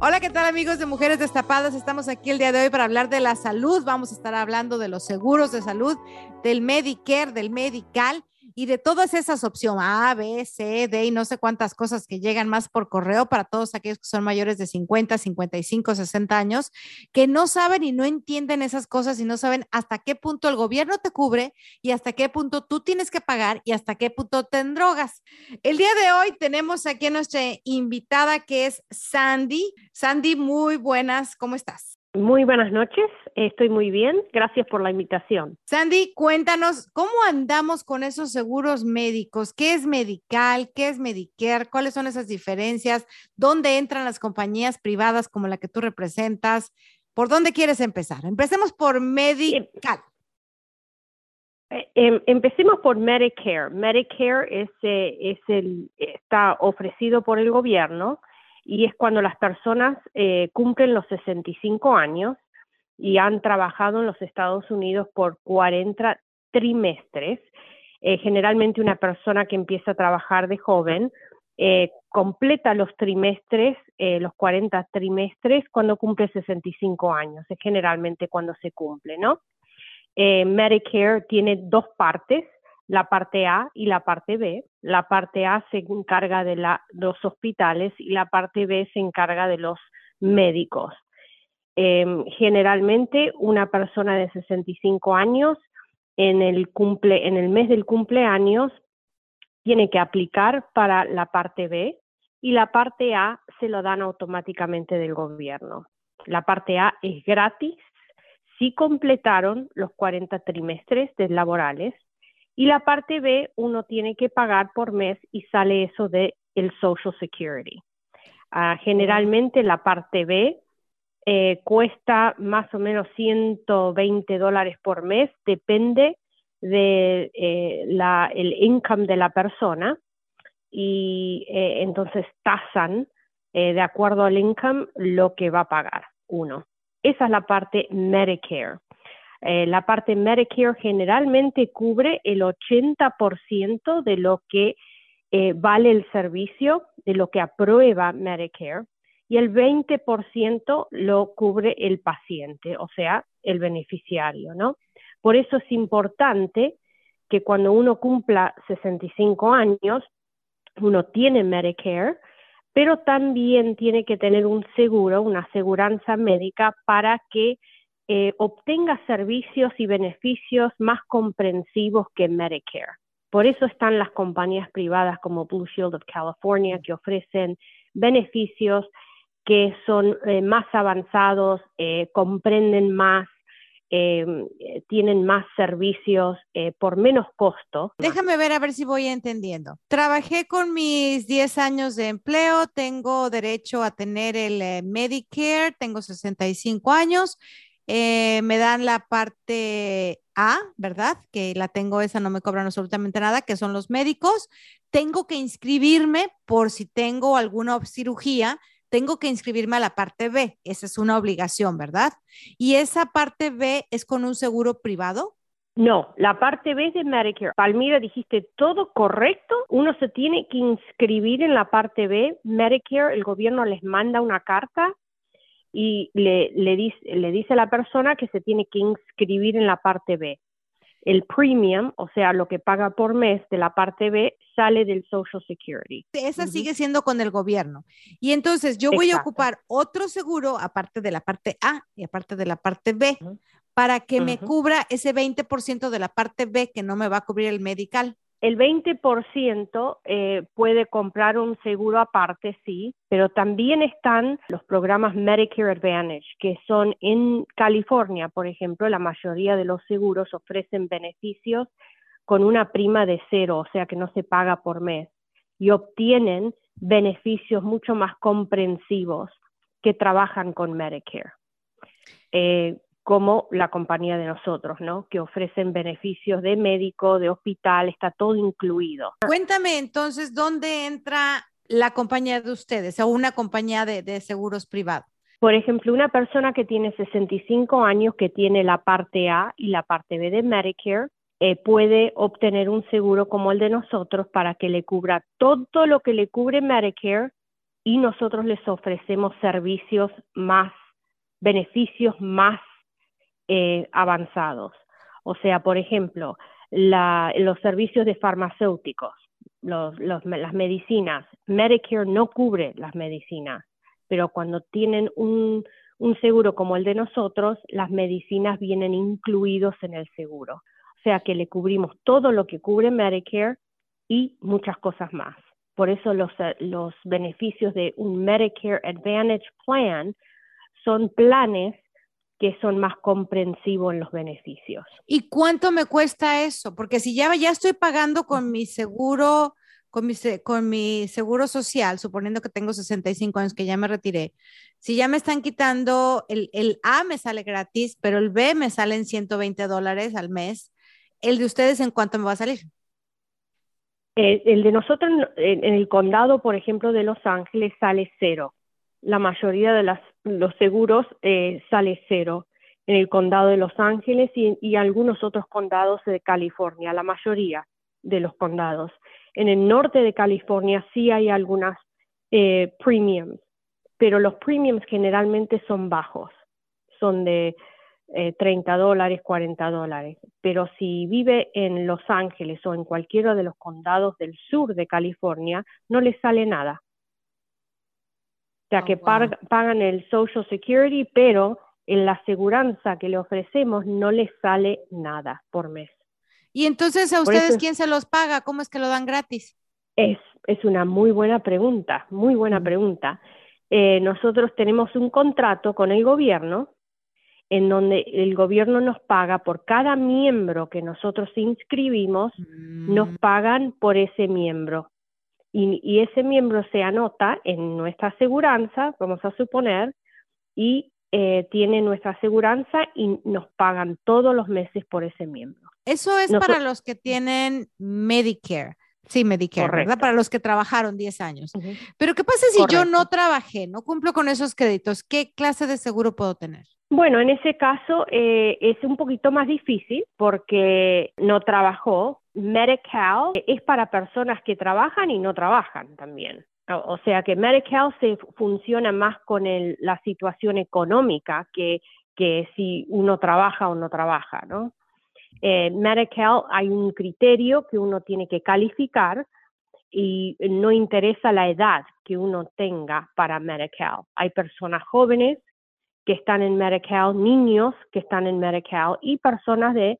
Hola, ¿qué tal amigos de Mujeres Destapadas? Estamos aquí el día de hoy para hablar de la salud. Vamos a estar hablando de los seguros de salud, del Medicare, del Medical y de todas esas opciones A, B, C, D y no sé cuántas cosas que llegan más por correo para todos aquellos que son mayores de 50, 55, 60 años, que no saben y no entienden esas cosas y no saben hasta qué punto el gobierno te cubre y hasta qué punto tú tienes que pagar y hasta qué punto te drogas. El día de hoy tenemos aquí a nuestra invitada que es Sandy. Sandy, muy buenas, ¿cómo estás? Muy buenas noches, estoy muy bien, gracias por la invitación. Sandy, cuéntanos, ¿cómo andamos con esos seguros médicos? ¿Qué es Medical? ¿Qué es Medicare? ¿Cuáles son esas diferencias? ¿Dónde entran las compañías privadas como la que tú representas? ¿Por dónde quieres empezar? Empecemos por Medical. Eh, em, empecemos por Medicare. Medicare es, eh, es el, está ofrecido por el gobierno y es cuando las personas eh, cumplen los 65 años y han trabajado en los Estados Unidos por 40 trimestres. Eh, generalmente una persona que empieza a trabajar de joven eh, completa los trimestres, los 40 trimestres, cuando cumple 65 años. Es generalmente cuando se cumple, ¿no? Medicare tiene dos partes la parte A y la parte B. La parte A se encarga de los hospitales y la parte B se encarga de los médicos. Em, generalmente una persona de 65 años en el, en el mes del cumpleaños tiene que aplicar para la parte B y la parte A se lo dan automáticamente del gobierno. La parte A es gratis si completaron los 40 trimestres laborales y la parte B uno tiene que pagar por mes y sale eso de el Social Security. Ah, generalmente la parte B eh, cuesta más o menos 120 dólares por mes, depende de eh, la, el income de la persona y eh, entonces tasan de acuerdo al income lo que va a pagar uno. Esa es la parte Medicare. Eh, la parte Medicare generalmente cubre el 80% de lo que eh, vale el servicio, de lo que aprueba Medicare, y el 20% lo cubre el paciente, o sea, el beneficiario, ¿no? Por eso es importante que cuando uno cumpla 65 años, uno tiene Medicare, pero también tiene que tener un seguro, una aseguranza médica para que eh, obtenga servicios y beneficios más comprensivos que Medicare. Por eso están las compañías privadas como Blue Shield of California que ofrecen beneficios que son eh, más avanzados, eh, comprenden más, tienen más servicios por menos costo. Déjame ver a ver si voy entendiendo. Trabajé con mis 10 años de empleo, tengo derecho a tener el Medicare, tengo 65 años eh, me dan la parte A, ¿verdad? Que la tengo esa, no me cobran absolutamente nada, que son los médicos. Tengo que inscribirme por si tengo alguna cirugía, tengo que inscribirme a la parte B. Esa es una obligación, ¿verdad? Y esa parte B es con un seguro privado. No, la parte B es de Medicare. Palmira, dijiste todo correcto. Uno se tiene que inscribir en la parte B. Medicare, el gobierno les manda una carta y le, le, dice, le dice a la persona que se tiene que inscribir en la parte B. El premium, o sea, lo que paga por mes de la parte B, sale del Social Security. Esa sigue siendo con el gobierno. Y entonces yo voy a ocupar otro seguro aparte de la parte A y aparte de la parte B para que me cubra ese 20% de la parte B que no me va a cubrir el medical. El 20% eh, puede comprar un seguro aparte, sí, pero también están los programas Medicare Advantage, que son en California, por ejemplo, la mayoría de los seguros ofrecen beneficios con una prima de cero, o sea que no se paga por mes, y obtienen beneficios mucho más comprensivos que trabajan con Medicare. Eh, como la compañía de nosotros, ¿no? Que ofrecen beneficios de médico, de hospital, está todo incluido. Cuéntame entonces, ¿dónde entra la compañía de ustedes o una compañía de, seguros privados? Por ejemplo, una persona que tiene 65 años, que tiene la parte A y la parte B de Medicare, eh, puede obtener un seguro como el de nosotros para que le cubra todo lo que le cubre Medicare y nosotros les ofrecemos servicios más, beneficios más eh, avanzados. O sea, por ejemplo, los servicios de farmacéuticos, las medicinas. Medicare no cubre las medicinas, pero cuando tienen un, seguro como el de nosotros, las medicinas vienen incluidos en el seguro. O sea que le cubrimos todo lo que cubre Medicare y muchas cosas más. Por eso los, los beneficios de un Medicare Advantage Plan son planes que son más comprensivos en los beneficios. ¿Y cuánto me cuesta eso? Porque si ya, ya estoy pagando con mi seguro, con mi, con mi seguro social, suponiendo que tengo 65 años, que ya me retiré, si ya me están quitando, el, el A me sale gratis, pero el B me sale en 120 dólares al mes, ¿el de ustedes en cuánto me va a salir? El, el de nosotros en, en el condado, por ejemplo, de Los Ángeles sale cero la mayoría de las, los seguros eh, sale cero en el condado de Los Ángeles y, algunos otros condados de California, la mayoría de los condados. En el norte de California sí hay algunas eh, premiums, pero los premiums generalmente son bajos, son de eh, 30 dólares, 40 dólares. Pero si vive en Los Ángeles o en cualquiera de los condados del sur de California, no le sale nada. O sea, oh, que pagan el Social Security, pero en la aseguranza que le ofrecemos no les sale nada por mes. Y entonces, ¿a ustedes quién se los paga? ¿Cómo es que lo dan gratis? Es, es una muy buena pregunta, muy buena pregunta. Eh, nosotros tenemos un contrato con el gobierno en donde el gobierno nos paga por cada miembro que nosotros inscribimos, nos mm. pagan por ese miembro y, ese miembro se anota en nuestra aseguranza, vamos a suponer, y eh, tiene nuestra aseguranza y nos pagan todos los meses por ese miembro. Eso es para los que tienen Medicare. Sí, Medicare, ¿verdad? Para los que trabajaron 10 años. Pero ¿qué pasa si yo no trabajé, no cumplo con esos créditos? ¿Qué clase de seguro puedo tener? Bueno, en ese caso eh, es un poquito más difícil porque no trabajó, Medical es para personas que trabajan y no trabajan también. O sea que Medical se funciona más con la situación económica que, que si uno trabaja o no trabaja, ¿no? Eh, Medical hay un criterio que uno tiene que calificar y no interesa la edad que uno tenga para Medical. Hay personas jóvenes que están en Medical, niños que están en Medical y personas de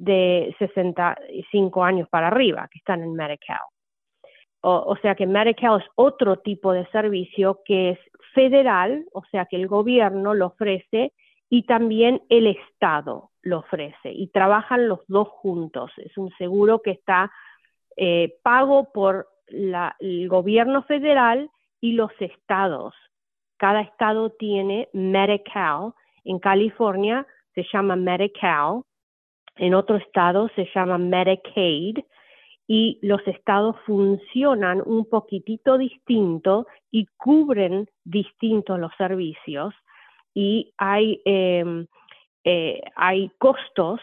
de 65 años para arriba que están en Medical. O, sea que Medical es otro tipo de servicio que es federal, o sea que el gobierno lo ofrece y también el Estado lo ofrece y trabajan los dos juntos. Es un seguro que está eh, pago por el gobierno federal y los estados. Cada estado tiene Medical. En California se llama Medical en otro estado se llama Medicaid y los estados funcionan un poquitito distinto y cubren distintos los servicios y hay, em, eh, hay costos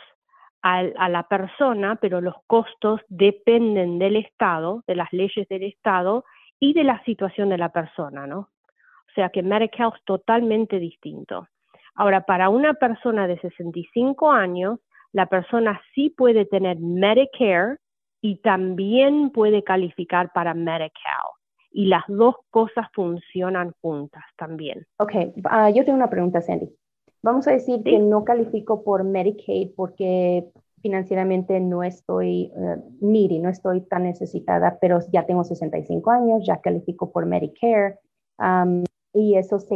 a, a, la persona, pero los costos dependen del estado, de las leyes del estado y de la situación de la persona, ¿no? O sea que Medicaid es totalmente distinto. Ahora, para una persona de 65 años, la persona sí puede tener Medicare y también puede calificar para Medicaid. Y las dos cosas funcionan juntas también. Ok, ah, yo tengo una pregunta, Sandy. Vamos a decir que no califico por Medicaid porque financieramente no estoy uh, needy, no estoy tan necesitada, pero ya tengo 65 años, ya califico por Medicare um, y eso se,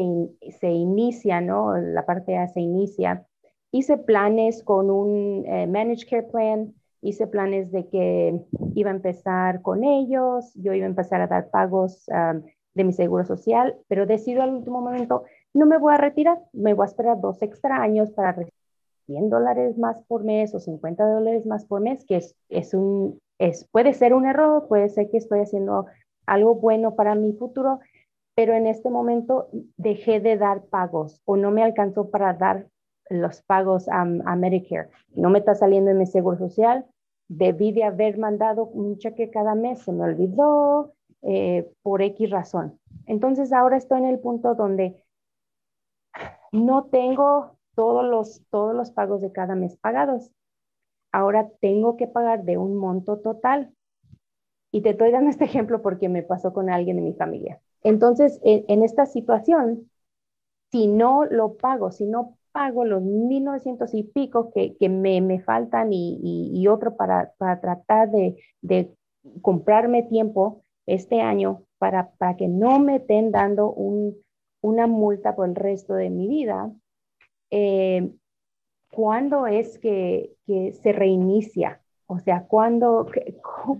se, inicia, ¿no? La parte A se inicia. Hice planes con un eh, Managed Care Plan, hice planes de que iba a empezar con ellos, yo iba a empezar a dar pagos um, de mi seguro social, pero decido al último momento, no me voy a retirar, me voy a esperar dos extra años para recibir 100 dólares más por mes o 50 dólares más por mes, que es, es un, es, puede ser un error, puede ser que estoy haciendo algo bueno para mi futuro, pero en este momento dejé de dar pagos o no me alcanzó para dar los pagos a, a Medicare. No me está saliendo en mi seguro social, debí de haber mandado un cheque cada mes, se me olvidó eh, por X razón. Entonces ahora estoy en el punto donde no tengo todos los, todos los pagos de cada mes pagados. Ahora tengo que pagar de un monto total. Y te estoy dando este ejemplo porque me pasó con alguien de mi familia. Entonces, en, esta situación, si no lo pago, si no pago los 1900 y pico que, que me, me, faltan y, y, otro para, para tratar de, de, comprarme tiempo este año para, para que no me estén dando un, una multa por el resto de mi vida, eh, ¿cuándo es que, se reinicia? O sea, ¿cuándo,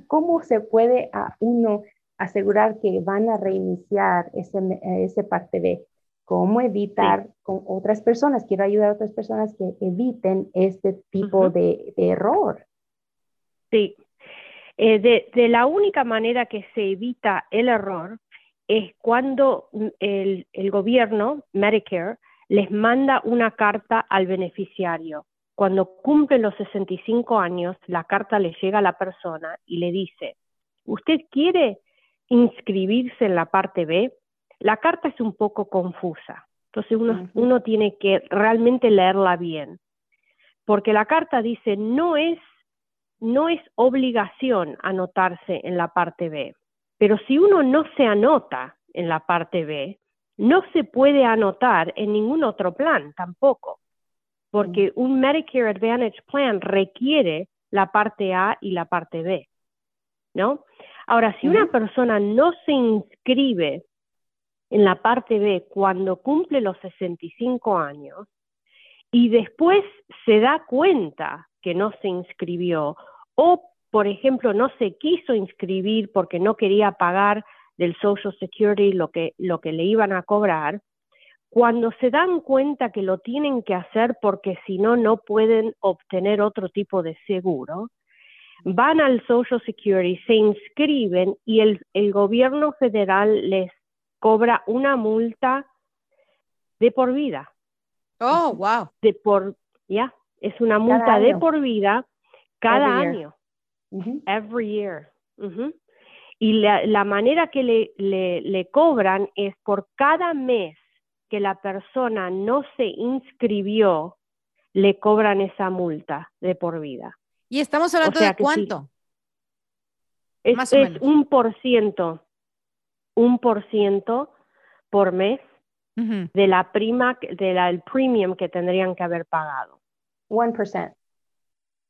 ¿cómo se puede a uno asegurar que van a reiniciar ese, ese parte B? ¿Cómo evitar con otras personas? Quiero ayudar a otras personas que eviten este tipo de, error. Sí. Eh, de, de, la única manera que se evita el error es cuando el, el gobierno, Medicare, les manda una carta al beneficiario. Cuando cumplen los 65 años, la carta le llega a la persona y le dice, ¿usted quiere inscribirse en la parte B? La carta es un poco confusa, entonces uno, uno tiene que realmente leerla bien, porque la carta dice, no es, no es obligación anotarse en la parte B, pero si uno no se anota en la parte B, no se puede anotar en ningún otro plan tampoco, porque un Medicare Advantage Plan requiere la parte A y la parte B, ¿no? Ahora, si una persona no se inscribe en la parte B cuando cumple los 65 años y después se da cuenta que no se inscribió o, por ejemplo, no se quiso inscribir porque no quería pagar del Social Security, lo que, lo que le iban a cobrar, cuando se dan cuenta que lo tienen que hacer porque si no, no pueden obtener otro tipo de seguro, van al Social Security, se inscriben y el, el gobierno federal les cobra una multa de por vida. Oh, wow. De por, ya, es una multa de por vida cada año. Every year. Y la, la manera que le, le, le cobran es por cada mes que la persona no se inscribió, le cobran esa multa de por vida. ¿Y estamos hablando de cuánto? Es, Más o es un por ciento, un por ciento por mes de la prima, de la, el premium que tendrían que haber pagado. One percent.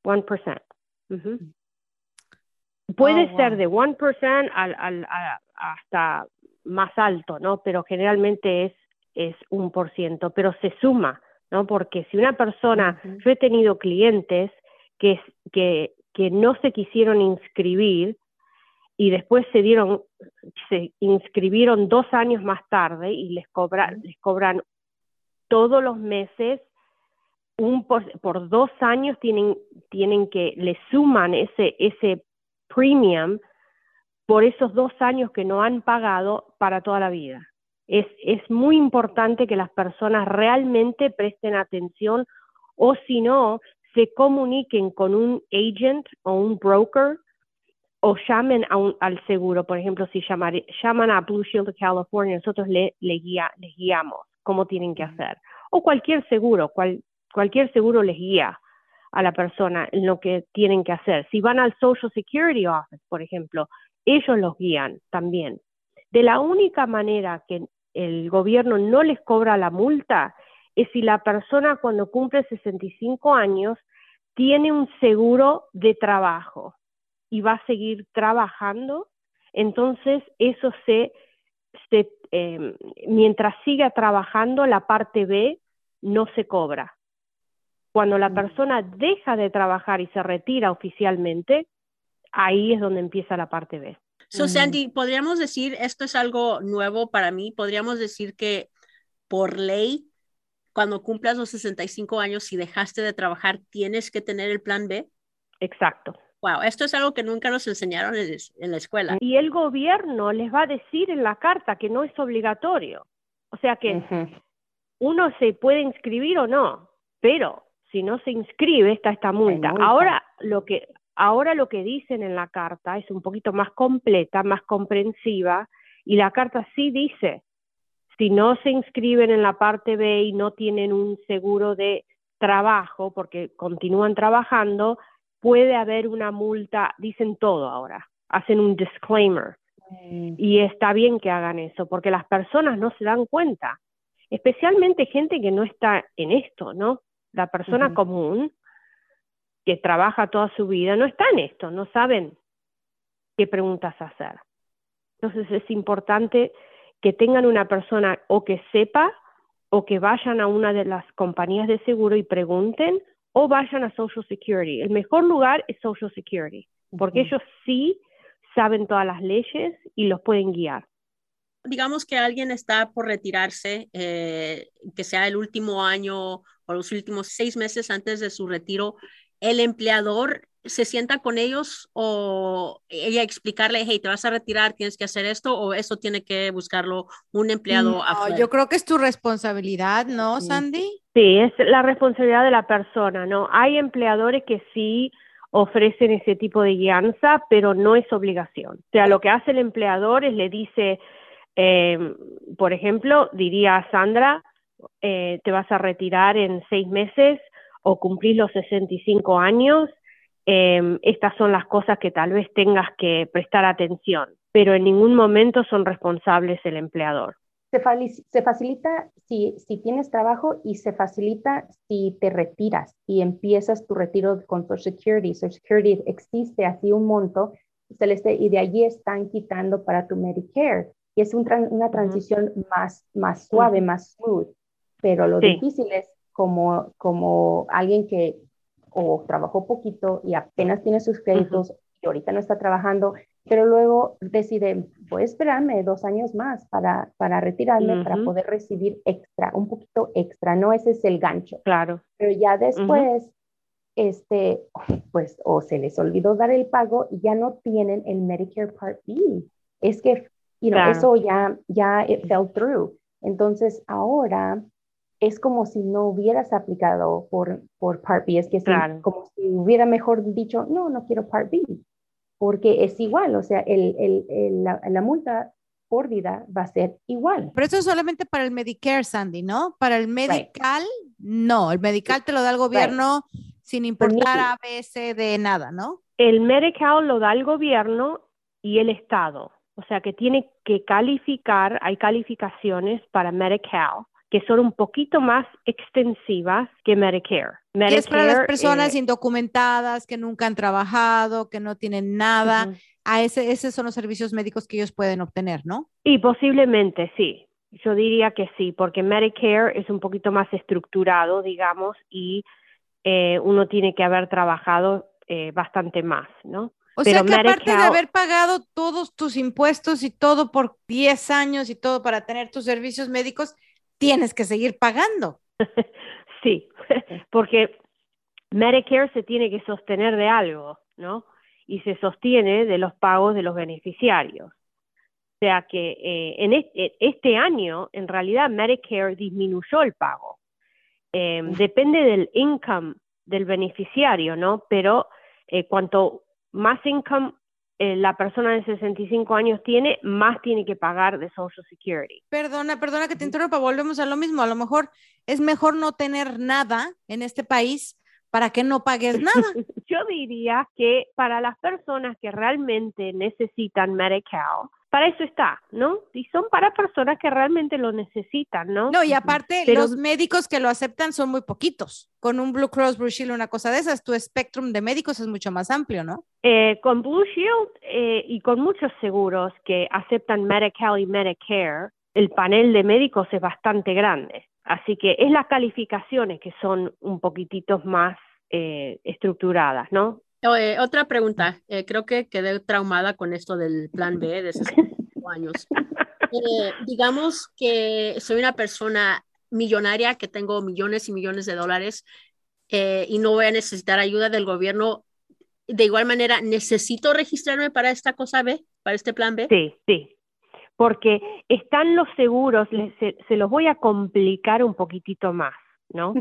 One percent. Puede oh, ser de 1% al, al, hasta más alto, ¿no? Pero generalmente es, es un por ciento, pero se suma, ¿no? Porque si una persona, yo he tenido clientes que, que, que no se quisieron inscribir y después se dieron, se inscribieron dos años más tarde y les, cobran les cobran todos los meses un por, por dos años tienen, tienen que, le suman ese, ese premium por esos dos años que no han pagado para toda la vida. Es, es muy importante que las personas realmente presten atención o si no, se comuniquen con un agent o un broker o llamen a un, al seguro. Por ejemplo, si llaman a Blue Shield de California, nosotros le, le guía, les guiamos cómo tienen que hacer. O cualquier seguro, cual, cualquier seguro les guía a la persona en lo que tienen que hacer. Si van al Social Security Office, por ejemplo, ellos los guían también. De la única manera que el gobierno no les cobra la multa es si la persona cuando cumple 65 años tiene un seguro de trabajo y va a seguir trabajando, entonces eso se, se em, mientras siga trabajando, la parte B no se cobra. Cuando la persona deja de trabajar y se retira oficialmente, ahí es donde empieza la parte B. So, Sandy, podríamos decir, esto es algo nuevo para mí, podríamos decir que por ley, cuando cumplas los 65 años, si dejaste de trabajar, tienes que tener el plan B. Exacto. Wow, esto es algo que nunca nos enseñaron en, la escuela. Y el gobierno les va a decir en la carta que no es obligatorio. O sea que uno se puede inscribir o no, pero si no se inscribe está esta multa. Ahora lo que ahora lo que dicen en la carta es un poquito más completa, más comprensiva y la carta sí dice si no se inscriben en la parte B y no tienen un seguro de trabajo porque continúan trabajando, puede haber una multa, dicen todo ahora, hacen un disclaimer. Mm. Y está bien que hagan eso, porque las personas no se dan cuenta, especialmente gente que no está en esto, ¿no? La persona común que trabaja toda su vida no está en esto, no saben qué preguntas hacer. Entonces es importante que tengan una persona o que sepa o que vayan a una de las compañías de seguro y pregunten o vayan a Social Security. El mejor lugar es Social Security, porque ellos sí saben todas las leyes y los pueden guiar. Digamos que alguien está por retirarse, eh, que sea el último año o los últimos seis meses antes de su retiro, el empleador se sienta con ellos o ella explicarle, hey, te vas a retirar, tienes que hacer esto o eso tiene que buscarlo un empleado no, Yo creo que es tu responsabilidad, ¿no, Sandy? Sí, es la responsabilidad de la persona, ¿no? Hay empleadores que sí ofrecen ese tipo de guianza, pero no es obligación. O sea, lo que hace el empleador es le dice, eh, por ejemplo, diría a Sandra, eh, te vas a retirar en seis meses o cumplís los 65 años Em, estas son las cosas que tal vez tengas que prestar atención, pero en ningún momento son responsables el empleador. Se, facilita si, si, tienes trabajo y se facilita si te retiras y empiezas tu retiro con Social Security. Social Security existe así un monto, Celeste, y de allí están quitando para tu Medicare. Y es una transición más, más suave, más smooth. Pero lo difícil es como, como alguien que o trabajó poquito y apenas tiene sus créditos y ahorita no está trabajando, pero luego decide, voy a esperarme dos años más para, para retirarme, para poder recibir extra, un poquito extra, ¿no? Ese es el gancho. Claro. Pero ya después, este, pues, o se les olvidó dar el pago y ya no tienen el Medicare Part B. Es que, you know, eso ya, ya it fell through. Entonces, ahora es como si no hubieras aplicado por, por Part B, es que es como si hubiera mejor dicho, no, no quiero Part B, porque es igual, o sea, el, el, la, multa por vida va a ser igual. Pero eso es solamente para el Medicare, Sandy, ¿no? Para el medical, no, el medical te lo da el gobierno sin importar a veces de nada, ¿no? El medical lo da el gobierno y el Estado, o sea que tiene que calificar, hay calificaciones para medical que son un poquito más extensivas que Medicare. Medicare es para las personas eh, indocumentadas que nunca han trabajado, que no tienen nada. A ese, esos son los servicios médicos que ellos pueden obtener, ¿no? Y posiblemente sí. Yo diría que sí, porque Medicare es un poquito más estructurado, digamos, y eh, uno tiene que haber trabajado eh, bastante más, ¿no? O sea que aparte de haber pagado todos tus impuestos y todo por 10 años y todo para tener tus servicios médicos, tienes que seguir pagando. sí, porque Medicare se tiene que sostener de algo, ¿no? Y se sostiene de los pagos de los beneficiarios. O sea que eh, en este, año, en realidad, Medicare disminuyó el pago. Em, depende del income del beneficiario, ¿no? Pero eh, cuanto más income eh, la persona de 65 años tiene, más tiene que pagar de Social Security. Perdona, perdona que te interrumpa, volvemos a lo mismo. A lo mejor es mejor no tener nada en este país para que no pagues nada. Yo diría que para las personas que realmente necesitan Medical, para eso está, ¿no? Y son para personas que realmente lo necesitan, ¿no? No, y aparte, los médicos que lo aceptan son muy poquitos. Con un Blue Cross Blue Shield, una cosa de esas, tu espectrum de médicos es mucho más amplio, ¿no? Eh, con Blue Shield eh, y con muchos seguros que aceptan Medical y Medicare, el panel de médicos es bastante grande. Así que es las calificaciones que son un poquititos más eh, estructuradas, ¿no? Otra pregunta, eh, creo que quedé traumada con esto del plan B de 65 años. Eh, digamos que soy una persona millonaria que tengo millones y millones de dólares eh, y no voy a necesitar ayuda del gobierno. De igual manera, ¿necesito registrarme para esta cosa B, para este plan B? Sí, sí, porque están los seguros, se, se los voy a complicar un poquitito más, ¿no?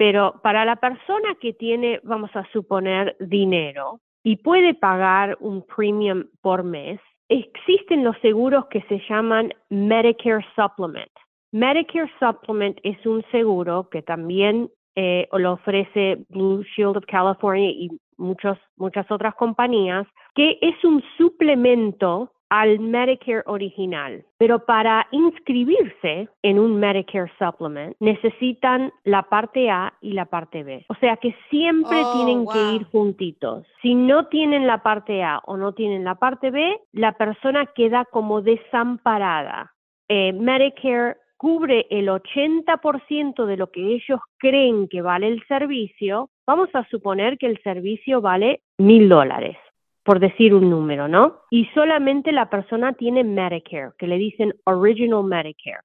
Pero para la persona que tiene, vamos a suponer, dinero y puede pagar un premium por mes, existen los seguros que se llaman Medicare Supplement. Medicare Supplement es un seguro que también eh, lo ofrece Blue Shield of California y muchos, muchas otras compañías, que es un suplemento al Medicare original. Pero para inscribirse en un Medicare Supplement necesitan la parte A y la parte B. O sea que siempre oh, tienen que ir juntitos. Si no tienen la parte A o no tienen la parte B, la persona queda como desamparada. Eh, Medicare cubre el 80% de lo que ellos creen que vale el servicio, vamos a suponer que el servicio vale mil dólares por decir un número, ¿no? Y solamente la persona tiene Medicare, que le dicen Original Medicare.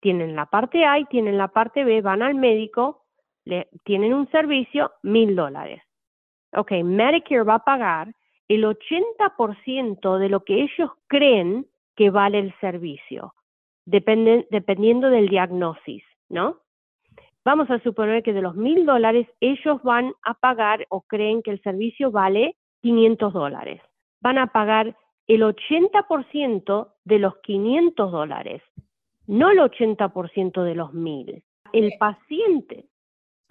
Tienen la parte A y tienen la parte B, van al médico, le, tienen un servicio, mil dólares. Ok, Medicare va a pagar el 80% de lo que ellos creen que vale el servicio, dependiendo del diagnosis, ¿no? Vamos a suponer que de los mil dólares ellos van a pagar o creen que el servicio vale 500 dólares. Van a pagar el 80% de los 500 dólares, no el 80% de los 1000. El paciente,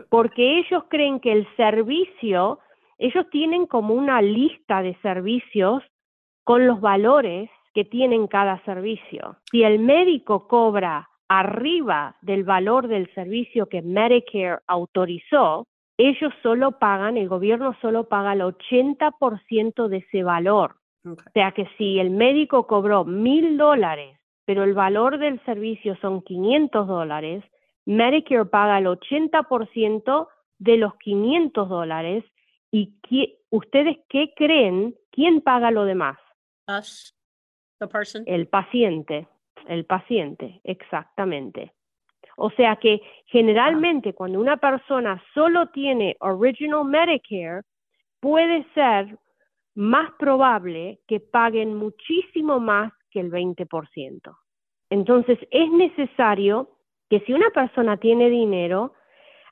porque ellos creen que el servicio, ellos tienen como una lista de servicios con los valores que tienen cada servicio. Si el médico cobra arriba del valor del servicio que Medicare autorizó, ellos solo pagan, el gobierno solo paga el 80% de ese valor. O sea que si el médico cobró mil dólares, pero el valor del servicio son 500 dólares, Medicare paga el 80% de los 500 dólares y ustedes qué creen, ¿quién paga lo demás? El paciente, el paciente, exactamente. O sea que generalmente cuando una persona solo tiene Original Medicare, puede ser más probable que paguen muchísimo más que el 20%. Entonces es necesario que si una persona tiene dinero,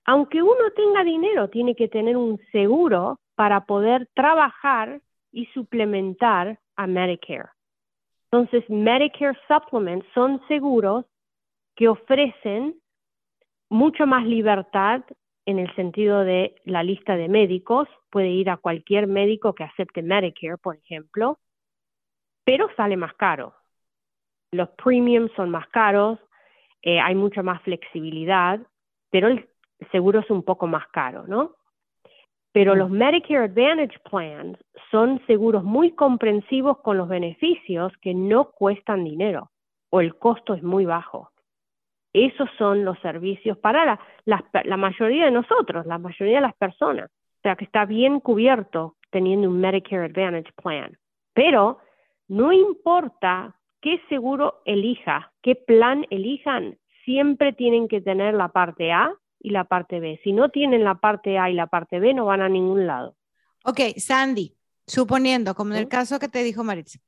aunque uno tenga dinero, tiene que tener un seguro para poder trabajar y suplementar a Medicare. Entonces, Medicare Supplements son seguros que ofrecen mucho más libertad en el sentido de la lista de médicos, puede ir a cualquier médico que acepte Medicare, por ejemplo, pero sale más caro. Los premiums son más caros, eh, hay mucha más flexibilidad, pero el seguro es un poco más caro, ¿no? Pero los Medicare Advantage Plans son seguros muy comprensivos con los beneficios que no cuestan dinero o el costo es muy bajo. Esos son los servicios para la, la, mayoría de nosotros, la mayoría de las personas. O sea, que está bien cubierto teniendo un Medicare Advantage Plan. Pero no importa qué seguro elija, qué plan elijan, siempre tienen que tener la parte A y la parte B. Si no tienen la parte A y la parte B, no van a ningún lado. Ok, Sandy, suponiendo, como en el caso que te dijo Maritza,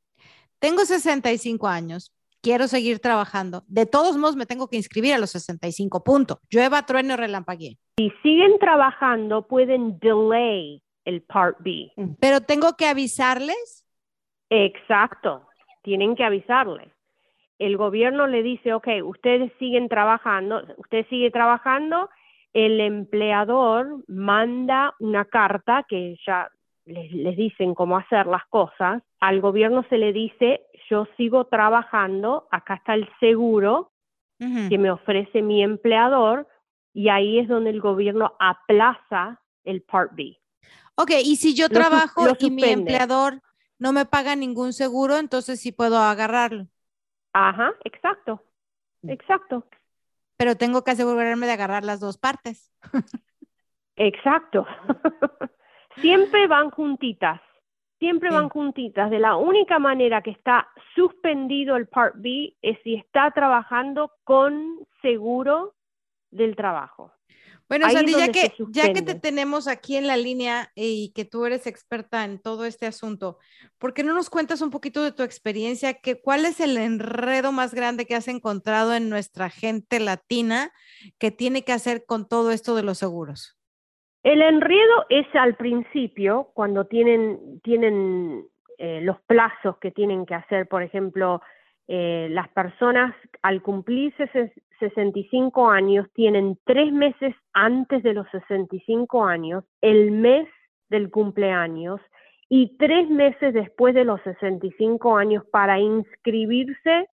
tengo 65 años, quiero seguir trabajando. De todos modos, me tengo que inscribir a los 65 puntos. Llueva, trueno, relampaguee. Si siguen trabajando, pueden delay el Part B. Pero tengo que avisarles. Exacto, tienen que avisarles. El gobierno le dice, ok, ustedes siguen trabajando, usted sigue trabajando, el empleador manda una carta que ya les, les dicen cómo hacer las cosas, al gobierno se le dice, yo sigo trabajando, acá está el seguro que me ofrece mi empleador y ahí es donde el gobierno aplaza el Part B. Ok, y si yo Lo trabajo y mi empleador no me paga ningún seguro, entonces sí puedo agarrarlo, Ajá, exacto, exacto, pero tengo que asegurarme de agarrar las dos partes. exacto. Siempre van juntitas, siempre van juntitas. De la única manera que está suspendido el Part B es si está trabajando con seguro del trabajo. Bueno, Ahí Sandy, ya que, ya que te tenemos aquí en la línea y que tú eres experta en todo este asunto, ¿por qué no nos cuentas un poquito de tu experiencia? Que, ¿Cuál es el enredo más grande que has encontrado en nuestra gente latina que tiene que hacer con todo esto de los seguros? El enredo es al principio, cuando tienen, tienen eh, los plazos que tienen que hacer, por ejemplo, eh, las personas al cumplir sesen- 65 años tienen tres meses antes de los 65 años, el mes del cumpleaños y tres meses después de los 65 años para inscribirse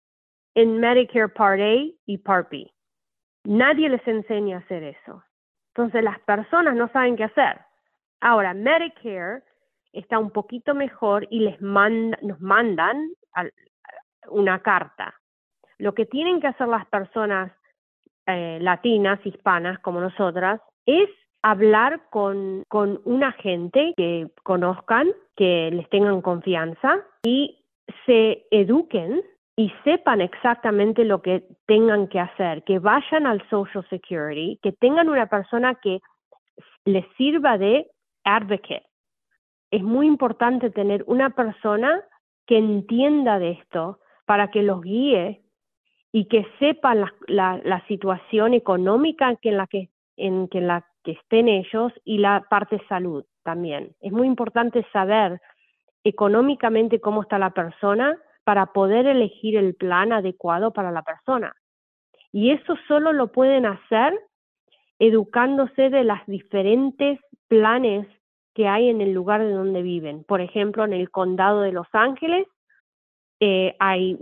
en Medicare Part A y Part B. Nadie les enseña a hacer eso. Entonces las personas no saben qué hacer. Ahora, Medicare está un poquito mejor y les manda, nos mandan una carta. Lo que tienen que hacer las personas eh, latinas, hispanas como nosotras, es hablar con, con un agente que conozcan, que les tengan confianza y se eduquen y sepan exactamente lo que tengan que hacer, que vayan al Social Security, que tengan una persona que les sirva de advocate. Es muy importante tener una persona que entienda de esto para que los guíe y que sepan la, la, situación económica en la que, que la que estén ellos y la parte salud también. Es muy importante saber económicamente cómo está la persona para poder elegir el plan adecuado para la persona. Y eso solo lo pueden hacer educándose de las diferentes planes que hay en el lugar de donde viven. Por ejemplo, en el condado de Los Ángeles eh, hay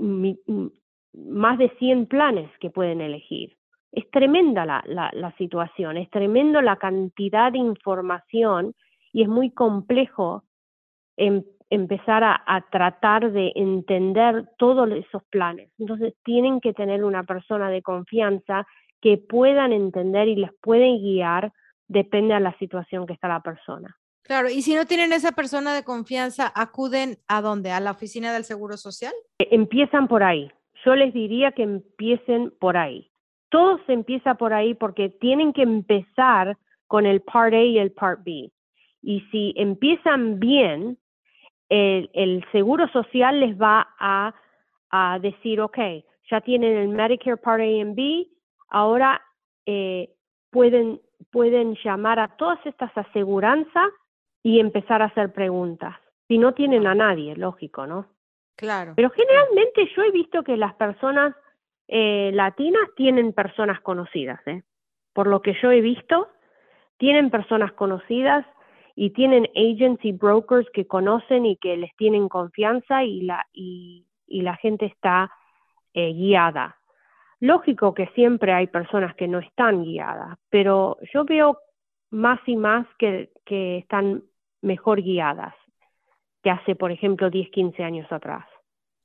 más de 100 planes que pueden elegir. Es tremenda la, situación, es tremendo la cantidad de información y es muy complejo em- empezar a, a tratar de entender todos esos planes. Entonces tienen que tener una persona de confianza que puedan entender y les pueden guiar, depende de la situación que está la persona. Claro, y si no tienen esa persona de confianza, acuden a dónde? ¿A la oficina del Seguro Social? Eh, Empiezan por ahí. Yo les diría que empiecen por ahí. Todo se empieza por ahí porque tienen que empezar con el Part A y el Part B. Y si empiezan bien, el, el Seguro Social les va a, a decir, ok, ya tienen el Medicare Part A y B, ahora eh, pueden, pueden llamar a todas estas aseguranzas y empezar a hacer preguntas. Si no tienen a nadie, lógico, ¿no? Claro. Pero generalmente yo he visto que las personas eh, latinas tienen personas conocidas, ¿eh? Por lo que yo he visto, tienen personas conocidas y tienen agents y brokers que conocen y que les tienen confianza y la, y, y la gente está eh, guiada. Lógico que siempre hay personas que no están guiadas, pero yo veo más y más que, que están mejor guiadas que hace, por ejemplo, 10, 15 años atrás.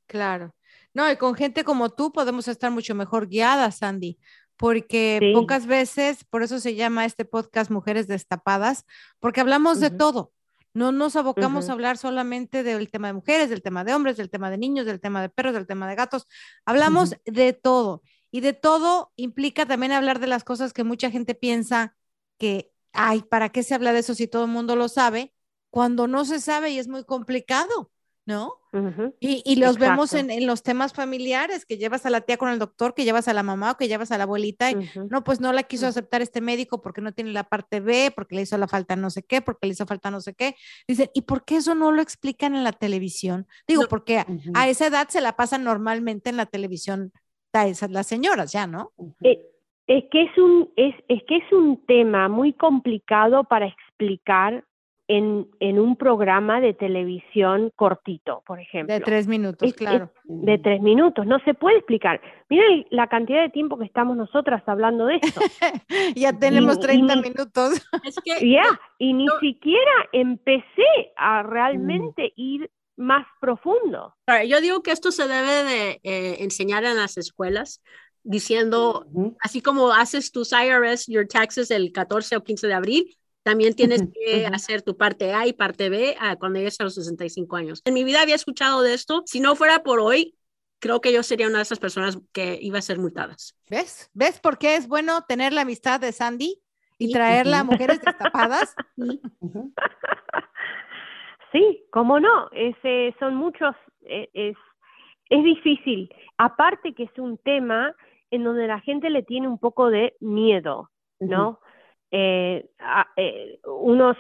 Claro. No, y con gente como tú podemos estar mucho mejor guiadas, Sandy, porque Sí. pocas veces, por eso se llama este podcast Mujeres Destapadas, porque hablamos de todo. No nos abocamos a hablar solamente del tema de mujeres, del tema de hombres, del tema de niños, del tema de perros, del tema de gatos. Hablamos de todo. Y de todo implica también hablar de las cosas que mucha gente piensa que, ay, ¿para qué se habla de eso si todo el mundo lo sabe? Cuando no se sabe y es muy complicado, ¿no? Y, y los vemos en, en los temas familiares, que llevas a la tía con el doctor, que llevas a la mamá o que llevas a la abuelita y no, pues no la quiso Ujú. aceptar este médico porque no tiene la parte B, porque le hizo la falta no sé qué, porque le hizo falta no sé qué. Dicen, ¿y por qué eso no lo explican en la televisión? Digo, No. porque a, esa edad se la pasan normalmente en la televisión a esas, las señoras ya, ¿no? Eh, es que es un es, es que es un tema muy complicado para explicar en, en, un programa de televisión cortito, por ejemplo. De tres minutos, claro. de tres minutos, no se puede explicar. Miren la cantidad de tiempo que estamos nosotras hablando de esto. ya tenemos 30 minutos. es que, ya, y ni siquiera empecé a realmente mm. ir más profundo. Yo digo que esto se debe de eh, enseñar en las escuelas, diciendo, así como haces tus IRS, your taxes el 14 o 15 de abril, también tienes que hacer tu parte A y parte B ah, cuando llegues a los 65 años. En mi vida había escuchado de esto. Si no fuera por hoy, creo que yo sería una de esas personas que iba a ser multadas. ¿Ves? ¿Ves por qué es bueno tener la amistad de Sandy y traerla a mujeres destapadas? Sí, cómo no. Es, son muchos, e, es, es difícil. Aparte que es un tema en donde la gente le tiene un poco de miedo, ¿no? Eh, eh, unos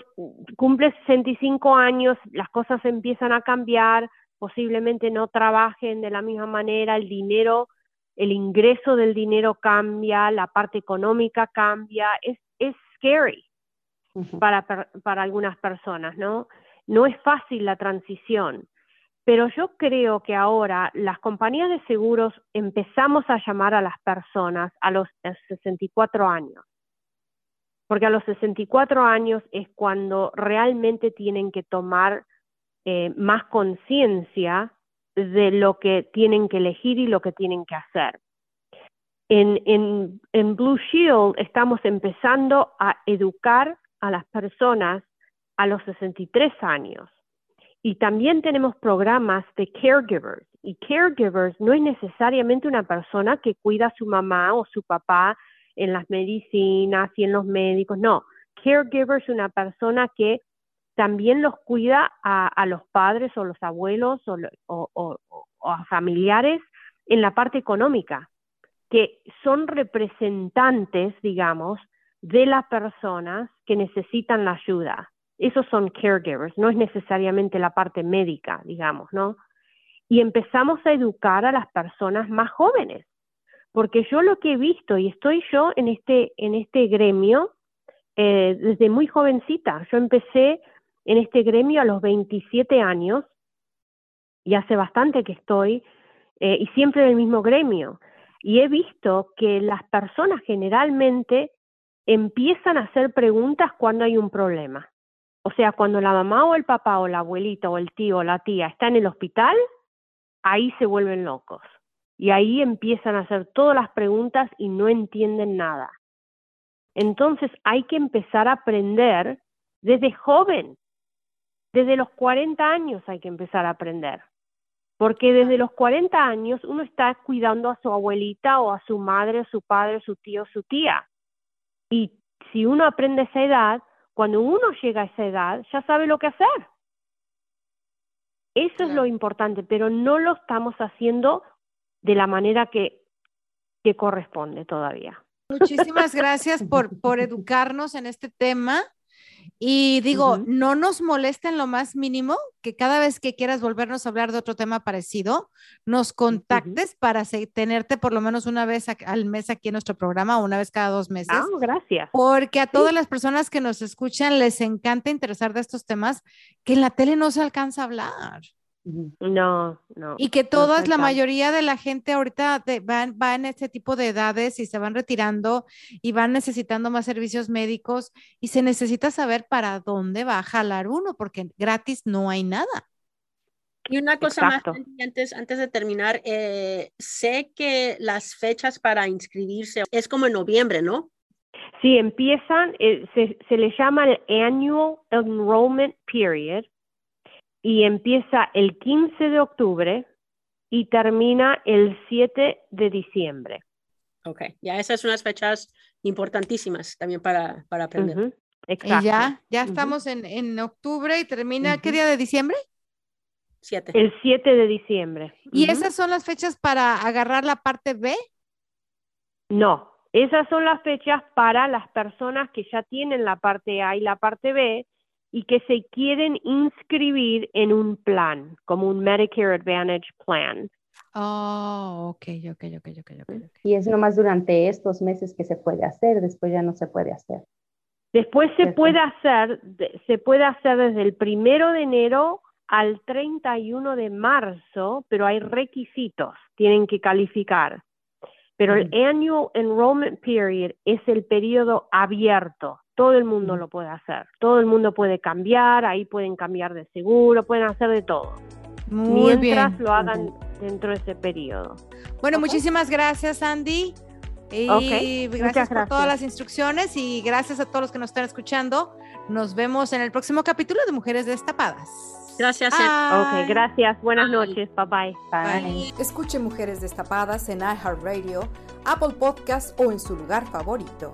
cumple 65 años, las cosas empiezan a cambiar, posiblemente no trabajen de la misma manera, el dinero, el ingreso del dinero cambia, la parte económica cambia, es, es scary para, para algunas personas, ¿no? No es fácil la transición, pero yo creo que ahora las compañías de seguros empezamos a llamar a las personas a los 64 años porque a los 64 años es cuando realmente tienen que tomar eh, más conciencia de lo que tienen que elegir y lo que tienen que hacer. En, Blue Shield estamos empezando a educar a las personas a los 63 años. Y también tenemos programas de caregivers. Y caregivers no es necesariamente una persona que cuida a su mamá o su papá en las medicinas y en los médicos, no. Caregiver es una persona que también los cuida a, los padres o los abuelos o, a familiares en la parte económica, que son representantes, digamos, de las personas que necesitan la ayuda. Esos son caregivers, no es necesariamente la parte médica, digamos, ¿no? Y empezamos a educar a las personas más jóvenes porque yo lo que he visto, y estoy yo en este, en este gremio eh, desde muy jovencita, yo empecé en este gremio a los 27 años, y hace bastante que estoy, eh, y siempre en el mismo gremio, y he visto que las personas generalmente empiezan a hacer preguntas cuando hay un problema. O sea, cuando la mamá o el papá o la abuelita o el tío o la tía está en el hospital, ahí se vuelven locos y ahí empiezan a hacer todas las preguntas y no entienden nada. Entonces hay que empezar a aprender desde joven, desde los 40 años hay que empezar a aprender, porque desde los 40 años uno está cuidando a su abuelita o a su madre, su padre, su tío, su tía. Y si uno aprende a esa edad, cuando uno llega a esa edad, ya sabe lo que hacer. Eso es lo importante, pero no lo estamos haciendo de la manera que, que corresponde todavía. Muchísimas gracias por, por educarnos en este tema. Y digo, no nos molesta en lo más mínimo que cada vez que quieras volvernos a hablar de otro tema parecido, nos contactes para tenerte por lo menos una vez al mes aquí en nuestro programa, una vez cada dos meses. Ah, gracias. Porque a todas las personas que nos escuchan les encanta interesar de estos temas que en la tele no se alcanza a hablar. No, no. Y que todas, la mayoría de la gente ahorita van, va en este tipo de edades y se van retirando y van necesitando más servicios médicos y se necesita saber para dónde va a jalar uno, porque gratis no hay nada. Y una cosa más, antes, antes de terminar, eh, sé que las fechas para inscribirse es como en noviembre, ¿no? Sí, empiezan, eh, se, se le llama el Annual Enrollment Period, y empieza el 15 de octubre y termina el 7 de diciembre. Ok, ya esas son unas fechas importantísimas también para, para aprender. Exacto. Y ya, ya estamos en, en, octubre y termina, ¿qué día de diciembre? 7. El 7 de diciembre. ¿Y esas son las fechas para agarrar la parte B? No, esas son las fechas para las personas que ya tienen la parte A y la parte B y que se quieren inscribir en un plan, como un Medicare Advantage Plan. Oh, ok, ok, ok, ok, ok. Y es nomás durante estos meses que se puede hacer, después ya no se puede hacer. Después se puede hacer, se puede hacer desde el primero de enero al 31 de marzo, pero hay requisitos, tienen que calificar. Pero el Annual Enrollment Period es el periodo abierto, todo el mundo lo puede hacer, todo el mundo puede cambiar, ahí pueden cambiar de seguro, pueden hacer de todo. Muy mientras bien. lo hagan dentro de ese periodo. Bueno, muchísimas gracias, Andy. Y Ok, gracias, muchas por todas las instrucciones y gracias a todos los que nos están escuchando. Nos vemos en el próximo capítulo de Mujeres Destapadas. Gracias. Bye. Ok, gracias. Buenas Bye. noches. Bye bye. Bye. Escuche Mujeres Destapadas en iHeartRadio, Apple Podcast o en su lugar favorito.